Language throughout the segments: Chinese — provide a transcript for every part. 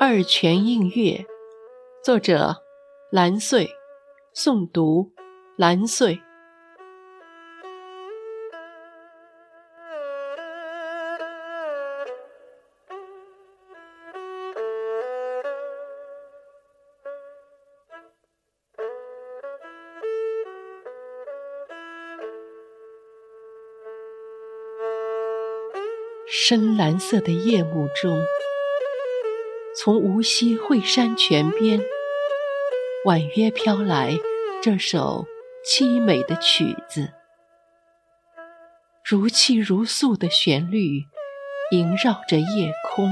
二泉映月，作者蓝穗，诵读蓝穗。深蓝色的夜幕中。从无锡惠山泉边，婉约飘来这首凄美的曲子，如泣如诉的旋律萦绕着夜空，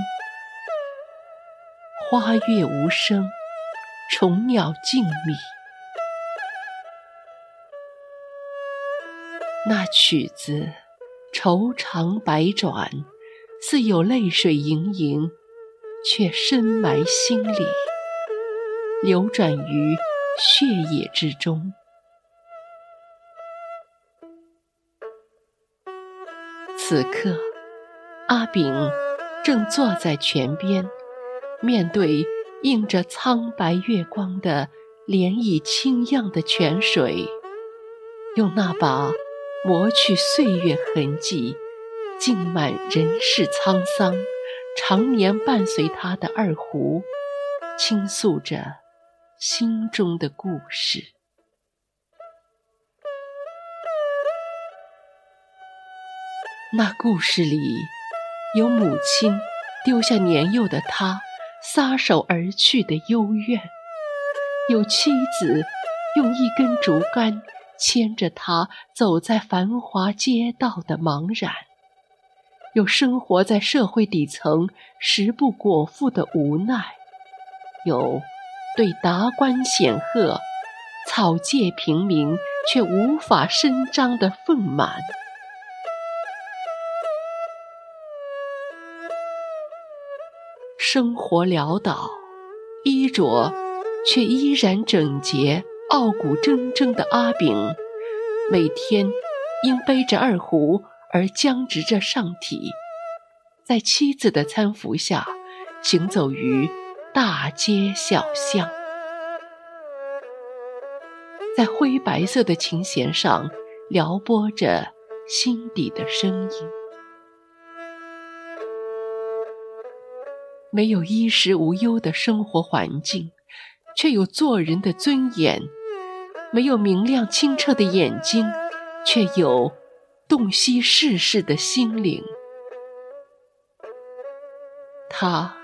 花月无声，虫鸟静谧。那曲子愁肠百转，似有泪水盈盈。却深埋心里，流转于血液之中。此刻，阿炳正坐在泉边，面对映着苍白月光的涟漪清漾的泉水，用那把磨去岁月痕迹、浸满人世沧桑。常年伴随他的二胡，倾诉着心中的故事。那故事里，有母亲丢下年幼的他，撒手而去的幽怨；有妻子用一根竹竿牵着他走在繁华街道的茫然。有生活在社会底层、食不果腹的无奈，有对达官显赫、草芥平民却无法伸张的愤满。生活潦倒，衣着却依然整洁、傲骨铮铮的阿炳，每天因背着二胡。而僵直着上体，在妻子的搀扶下，行走于大街小巷，在灰白色的琴弦上撩拨着心底的声音。没有衣食无忧的生活环境，却有做人的尊严；没有明亮清澈的眼睛，却有。洞悉世事的心灵，他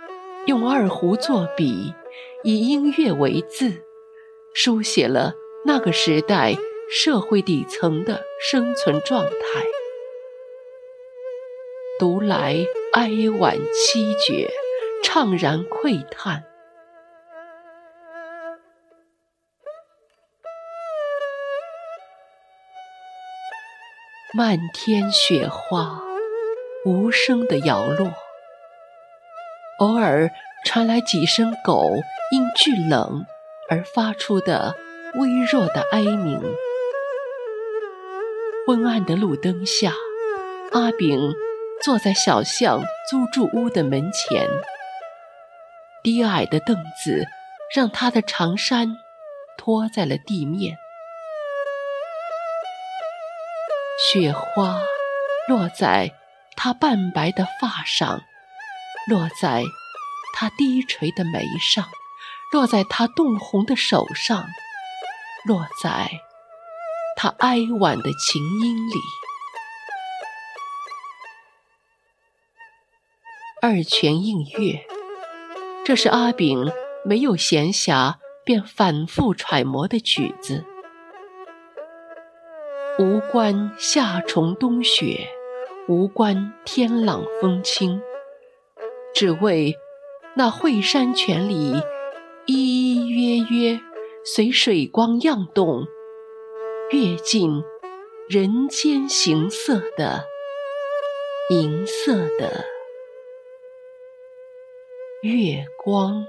用二胡作笔，以音乐为字，书写了那个时代社会底层的生存状态。读来哀婉凄绝，怅然喟叹。漫天雪花，无声的摇落，偶尔传来几声狗因惧冷而发出的微弱的哀鸣。昏暗的路灯下，阿炳坐在小巷租住屋的门前，低矮的凳子让他的长衫拖在了地面。雪花落在他半白的发上，落在他低垂的眉上，落在他冻红的手上，落在他哀婉的琴音里。二泉映月，这是阿炳没有闲暇便反复揣摩的曲子。无关夏虫冬雪，无关天朗风清，只为那惠山泉里依依约约，随水光漾动，跃进人间形色的银色的月光。